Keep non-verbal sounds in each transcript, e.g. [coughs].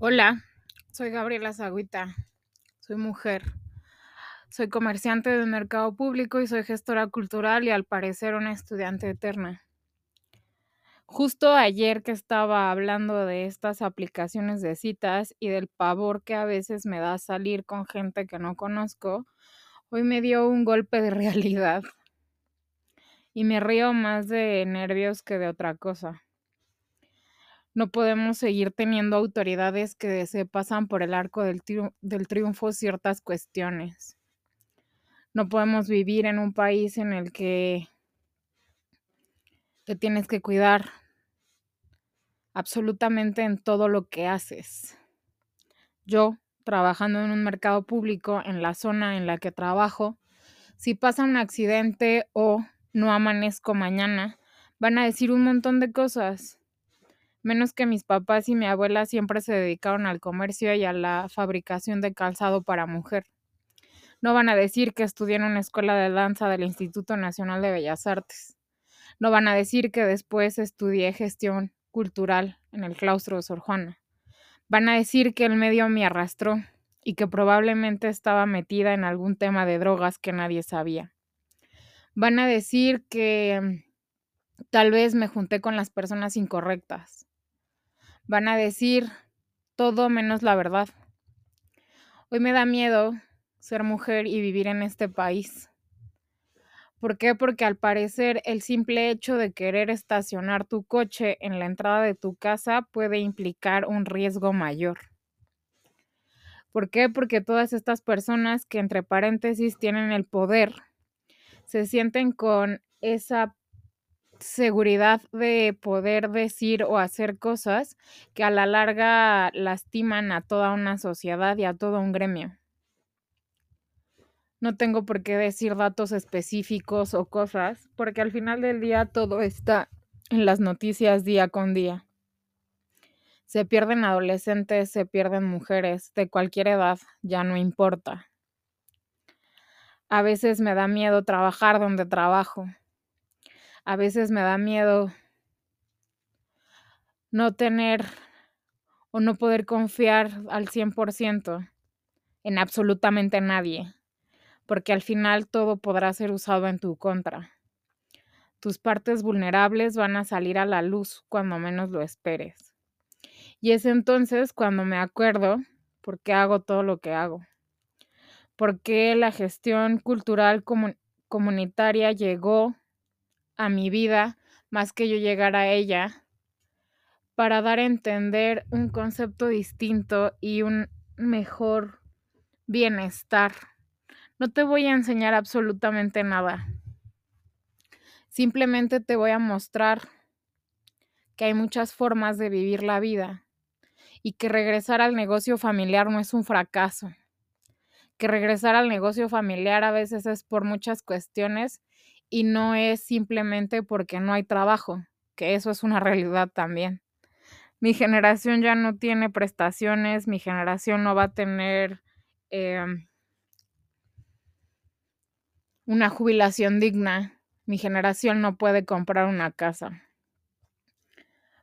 Hola, soy Gabriela Zagüita, soy mujer, soy comerciante del mercado público y soy gestora cultural y al parecer una estudiante eterna. Justo ayer que estaba hablando de estas aplicaciones de citas y del pavor que a veces me da salir con gente que no conozco, hoy me dio un golpe de [laughs] realidad y me río más de nervios que de otra cosa. No podemos seguir teniendo autoridades que se pasan por el arco del, del, triunfo ciertas cuestiones. No podemos vivir en un país en el que te tienes que cuidar absolutamente en todo lo que haces. Yo, trabajando en un mercado público en la zona en la que trabajo, si pasa un accidente o no amanezco mañana, van a decir un montón de cosas menos que mis papás y mi abuela siempre se dedicaron al comercio y a la fabricación de calzado para mujer. No van a decir que estudié en una escuela de danza del Instituto Nacional de Bellas Artes. No van a decir que después estudié gestión cultural en el claustro de Sor Juana. Van a decir que el medio me arrastró y que probablemente estaba metida en algún tema de drogas que nadie sabía. Van a decir que mm, tal vez me junté con las personas incorrectas van a decir todo menos la verdad. Hoy me da miedo ser mujer y vivir en este país. ¿Por qué? Porque al parecer el simple hecho de querer estacionar tu coche en la entrada de tu casa puede implicar un riesgo mayor. ¿Por qué? Porque todas estas personas que entre paréntesis tienen el poder se sienten con esa seguridad de poder decir o hacer cosas que a la larga lastiman a toda una sociedad y a todo un gremio. No tengo por qué decir datos específicos o cosas, porque al final del día todo está en las noticias día con día. Se pierden adolescentes, se pierden mujeres de cualquier edad, ya no importa. A veces me da miedo trabajar donde trabajo a veces me da miedo no tener o no poder confiar al 100% en absolutamente nadie, porque al final todo podrá ser usado en tu contra. Tus partes vulnerables van a salir a la luz cuando menos lo esperes. Y es entonces cuando me acuerdo por qué hago todo lo que hago. Por qué la gestión cultural comunitaria llegó a mi vida más que yo llegar a ella para dar a entender un concepto distinto y un mejor bienestar. No te voy a enseñar absolutamente nada. Simplemente te voy a mostrar que hay muchas formas de vivir la vida y que regresar al negocio familiar no es un fracaso. Que regresar al negocio familiar a veces es por muchas cuestiones y no es simplemente porque no hay trabajo, que eso es una [laughs] realidad también. Mi generación ya no tiene prestaciones, mi generación no va a tener em, una jubilación digna, mi generación no puede comprar una casa.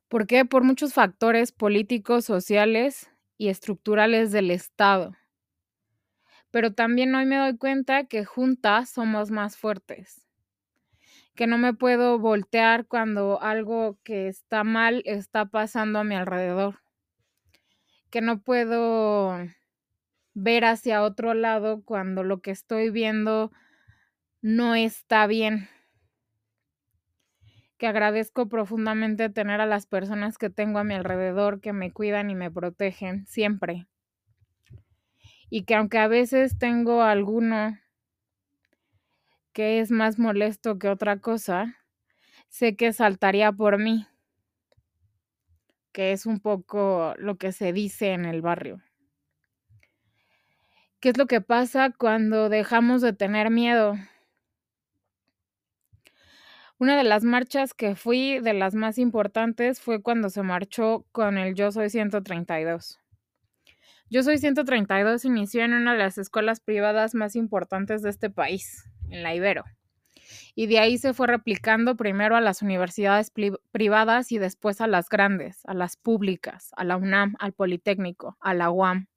¿Por qué? Por muchos factores políticos, sociales y estructurales del Estado. Pero también hoy me doy cuenta que juntas somos más fuertes que no me puedo voltear cuando algo que está mal está pasando a mi alrededor, que no puedo ver hacia otro lado cuando lo que estoy viendo no está bien. Que agradezco profundamente tener a las personas que tengo a mi alrededor que me cuidan y me protegen siempre. Y que aunque a veces tengo alguno que es más molesto que otra cosa, sé que saltaría por mí, que es un poco lo que se dice en el barrio. ¿Qué es lo que pasa cuando dejamos de tener miedo? Una de las marchas que fui de las más importantes fue cuando se marchó con el Yo Soy 132. Yo Soy 132 inició en una de las escuelas privadas más importantes de este país, en la Ibero. Y de ahí se fue replicando primero a las universidades privadas y después a las grandes, a las públicas, a la UNAM, al Politécnico, a la UAM.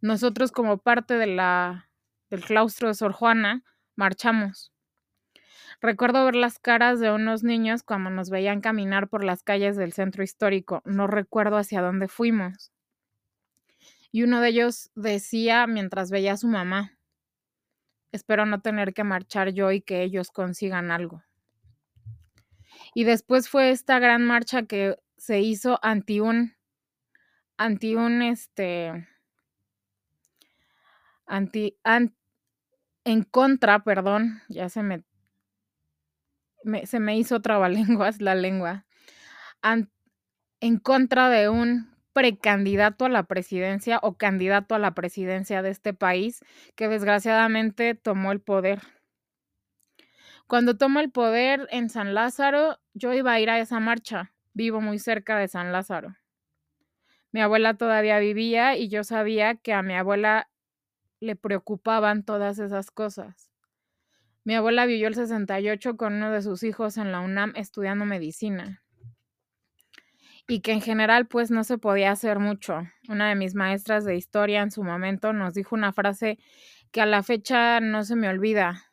Nosotros como parte del claustro de Sor Juana, marchamos. Recuerdo ver las caras de unos niños cuando nos veían caminar por las calles del centro histórico. No recuerdo hacia dónde fuimos. Y uno de ellos decía mientras veía a su mamá, espero no tener que marchar yo y que ellos consigan algo. Y después fue esta gran marcha que se hizo anti un, anti un, este, anti, en contra, perdón, ya se me se me hizo trabalenguas la lengua, en contra de un precandidato a la presidencia o candidato a la presidencia de este país que desgraciadamente tomó el poder. Cuando tomó el poder en San Lázaro, yo iba a ir a esa marcha. Vivo muy cerca de San Lázaro. Mi abuela todavía vivía y yo sabía que a mi abuela le preocupaban todas esas cosas. Mi abuela vivió el 68 con uno de sus hijos en la UNAM estudiando medicina. Y que en general pues no se podía hacer mucho. Una de mis maestras de historia en su momento nos dijo una frase que a la fecha no se me olvida.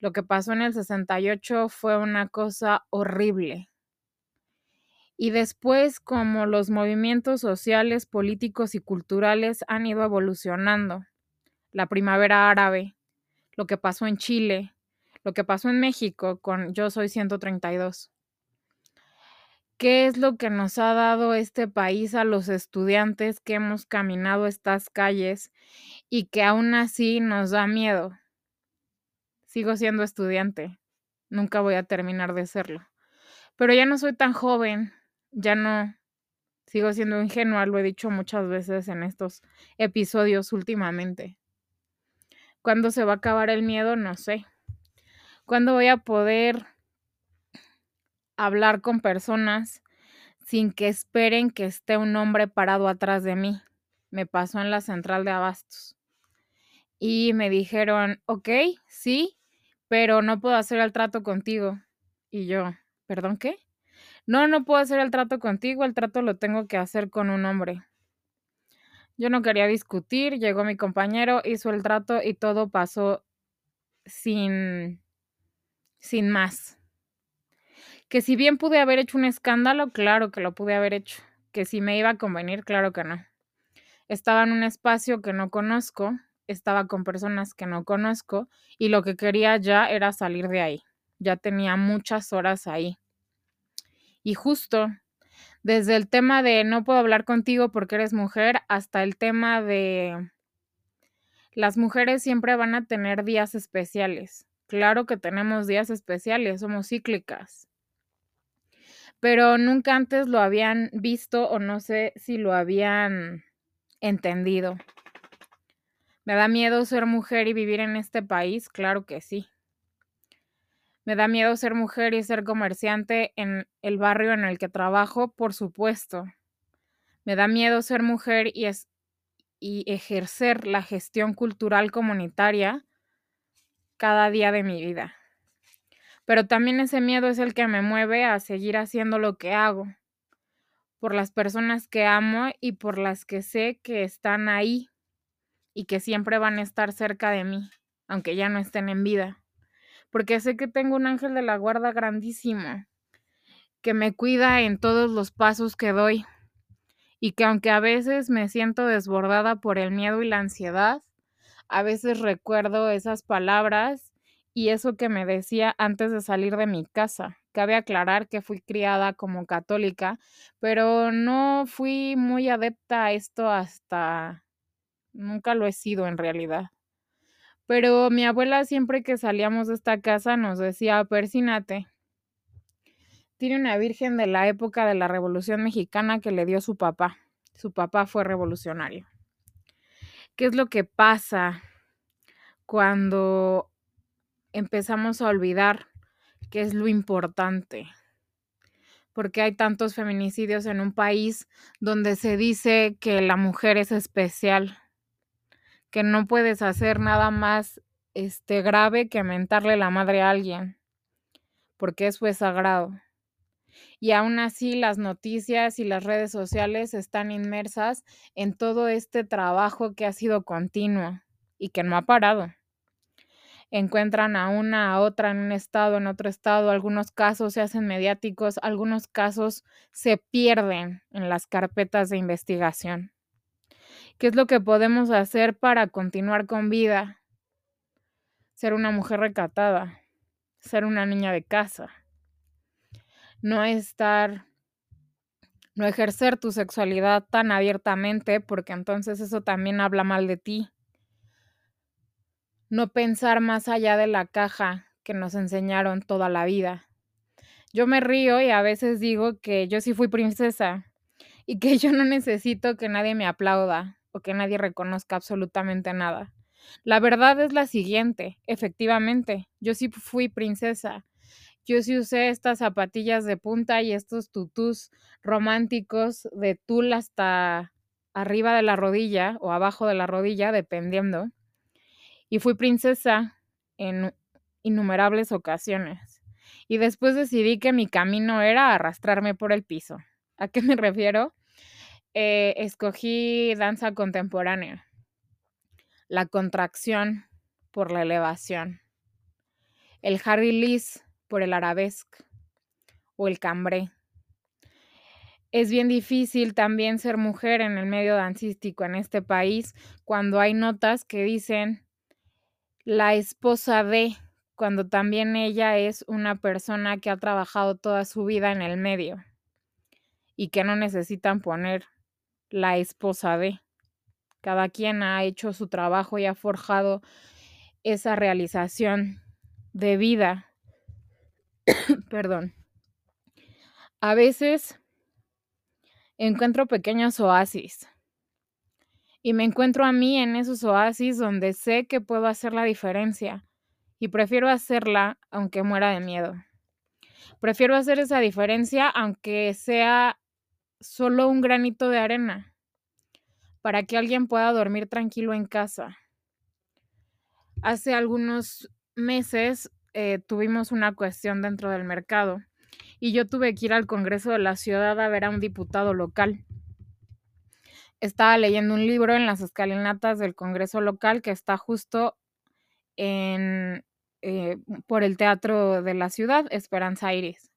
Lo que pasó en el 68 fue una cosa horrible. Y después, como los movimientos sociales, políticos y culturales han ido evolucionando, la primavera árabe, lo que pasó en Chile, lo que pasó en México con Yo Soy 132. ¿Qué es lo que nos ha dado este país a los estudiantes que hemos caminado estas calles y que aún así nos da miedo? Sigo siendo estudiante, nunca voy a terminar de serlo. Pero ya no soy tan joven, ya no sigo siendo ingenua, lo he dicho muchas veces en estos episodios últimamente. ¿Cuándo se va a acabar el miedo? No sé. ¿Cuándo voy a poder hablar con personas sin que esperen que esté un hombre parado atrás de mí? Me pasó en la central de abastos. Y me dijeron, ok, sí, pero no puedo hacer el trato contigo. Y yo, ¿perdón qué? No, no puedo hacer el trato contigo, el trato lo tengo que hacer con un hombre. Yo no quería discutir, llegó mi compañero, hizo el trato y todo pasó sin, sin más. Que si bien pude haber hecho un escándalo, claro que lo pude haber hecho. Que si me iba a convenir, claro que no. Estaba en un espacio que no conozco, estaba con personas que no conozco y lo que quería ya era salir de ahí. Ya tenía muchas horas ahí. Y justo desde el tema de no puedo hablar contigo porque eres mujer hasta el tema de las mujeres siempre van a tener días especiales. Claro que tenemos días especiales, somos cíclicas. Pero nunca antes lo habían visto o no sé si lo habían entendido. ¿Me da miedo ser mujer y vivir en este país? Claro que sí. Me da miedo ser mujer y ser comerciante en el barrio en el que trabajo, por supuesto. Me da miedo ser mujer y, ejercer la gestión cultural comunitaria cada día de mi vida. Pero también ese miedo es el que me mueve a seguir haciendo lo que hago, por las personas que amo y por las que sé que están ahí y que siempre van a estar cerca de mí, aunque ya no estén en vida. Porque sé que tengo un ángel de la guarda grandísimo, que me cuida en todos los pasos que doy, y que aunque a veces me siento desbordada por el miedo y la ansiedad, a veces recuerdo esas palabras y eso que me decía antes de salir de mi casa. Cabe aclarar que fui criada como católica, pero no fui muy adepta a esto hasta... nunca lo he sido en realidad. Pero mi abuela siempre que salíamos de esta casa nos decía, persínate. Tiene una virgen de la época de la Revolución Mexicana que le dio su papá. Su papá fue revolucionario. ¿Qué es lo que pasa cuando empezamos a olvidar qué es lo importante? Porque hay tantos feminicidios en un país donde se dice que la mujer es especial, que no puedes hacer nada más este, grave que mentarle la madre a alguien, porque eso es sagrado. Y aún así las noticias y las redes sociales están inmersas en todo este trabajo que ha sido continuo y que no ha parado. Encuentran a una, a otra en un estado, en otro estado, algunos casos se hacen mediáticos, algunos casos se pierden en las carpetas de investigación. ¿Qué es lo que podemos hacer para continuar con vida? Ser una mujer recatada, ser una niña de casa, no estar, no ejercer tu sexualidad tan abiertamente, porque entonces eso también habla mal de ti. No pensar más allá de la caja que nos enseñaron toda la vida. Yo me río y a veces digo que yo sí fui princesa [laughs] y que yo no necesito que nadie me aplauda o que nadie reconozca absolutamente nada. La verdad es la siguiente, efectivamente, yo sí fui princesa. Yo sí usé estas zapatillas de punta y estos tutús románticos de tul hasta arriba de la rodilla o abajo de la rodilla, dependiendo. Y fui princesa en innumerables ocasiones. Y después decidí que mi camino era arrastrarme por el piso. ¿A qué [laughs] me refiero? Eh, escogí danza contemporánea, la contracción por la elevación, el Harry Lis por el arabesque o el cambré. Es bien difícil también ser mujer en el medio dancístico en este país cuando hay notas que dicen la esposa de, cuando también ella es una persona que ha trabajado toda su vida en el medio y que no necesitan poner la esposa de. Cada quien ha hecho su trabajo y ha forjado esa realización de vida. [coughs] Perdón. A veces encuentro pequeños oasis y me encuentro a mí en esos oasis donde sé que puedo hacer la diferencia y prefiero hacerla aunque muera de miedo. Prefiero hacer esa diferencia aunque sea solo un granito de arena, para que alguien pueda dormir tranquilo en casa. Hace algunos meses eh, tuvimos una cuestión dentro del mercado y yo tuve que ir al Congreso de la Ciudad a ver a un diputado local. Estaba leyendo un libro en las escalinatas del Congreso local que está justo en, eh, por el Teatro de la Ciudad, Esperanza Iris.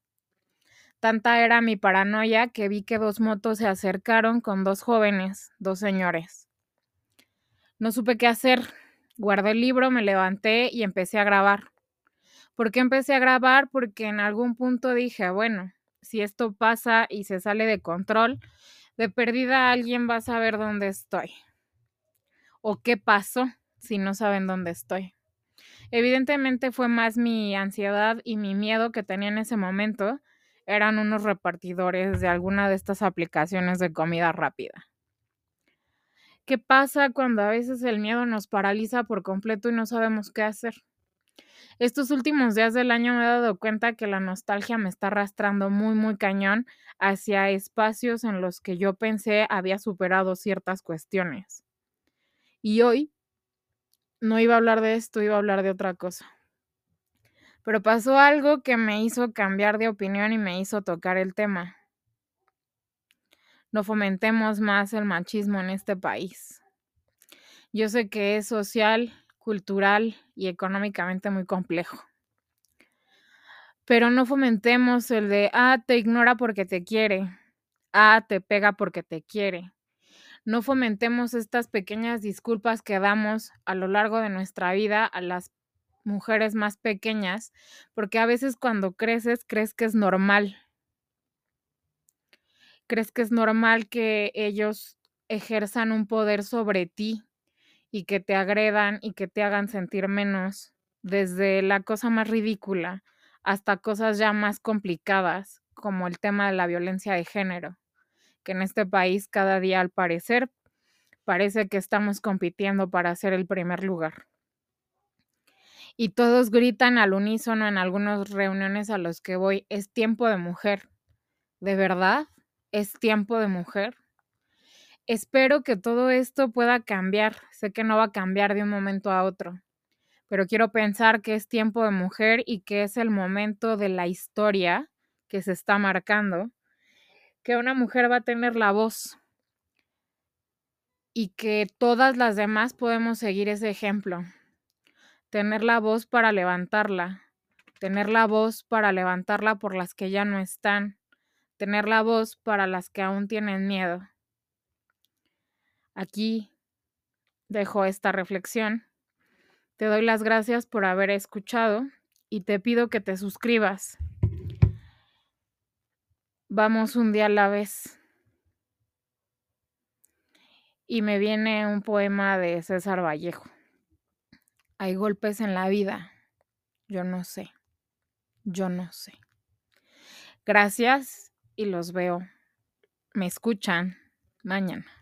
Tanta era mi paranoia que vi que dos motos se acercaron con dos jóvenes, dos señores. No supe qué hacer. Guardé el libro, me levanté y empecé a grabar. ¿Por qué empecé a grabar? Porque en algún punto dije, bueno, si esto pasa y se sale de control, de perdida alguien va a saber dónde estoy. O qué pasó si no saben dónde estoy. Evidentemente fue más mi ansiedad y mi miedo que tenía en ese momento eran unos repartidores de alguna de estas aplicaciones de comida rápida. ¿Qué pasa cuando a veces el miedo nos paraliza por completo y no sabemos qué hacer? Estos últimos días del año me he dado cuenta que la nostalgia me está arrastrando muy, muy cañón hacia espacios en los que yo pensé había superado ciertas cuestiones. Y hoy no iba a hablar de esto, iba a hablar de otra cosa. Pero pasó algo que me hizo cambiar de opinión y me hizo tocar el tema. No fomentemos más el machismo en este país. Yo sé que es social, cultural y económicamente muy complejo. Pero no fomentemos el de, ah, te ignora porque te quiere, ah, te pega porque te quiere. No fomentemos estas pequeñas disculpas que damos a lo largo de nuestra vida a las mujeres más pequeñas, porque a veces cuando creces crees que es normal. Crees que es normal que ellos ejerzan un poder sobre ti y que te agredan y que te hagan sentir menos, desde la cosa más ridícula hasta cosas ya más complicadas, como el tema de la violencia de género, que en este país cada día al parecer parece que estamos compitiendo para ser el primer lugar y todos gritan al unísono en algunas reuniones a los que voy, es tiempo de mujer. ¿De verdad? ¿Es tiempo de mujer? Espero que todo esto pueda cambiar. Sé que no va a cambiar de un momento a otro, pero quiero pensar que es tiempo de mujer y que es el momento de la historia que se está marcando, que una mujer va a tener la voz y que todas las demás podemos seguir ese ejemplo. Tener la voz para levantarla, tener la voz para levantarla por las que ya no están, tener la voz para las que aún tienen miedo. Aquí dejo esta reflexión. Te doy las gracias por haber escuchado y te pido que te suscribas. Vamos un día a la vez. Y me viene un poema de César Vallejo. Hay golpes en la vida. Yo no sé. Yo no sé. Gracias y los veo. Me escuchan mañana.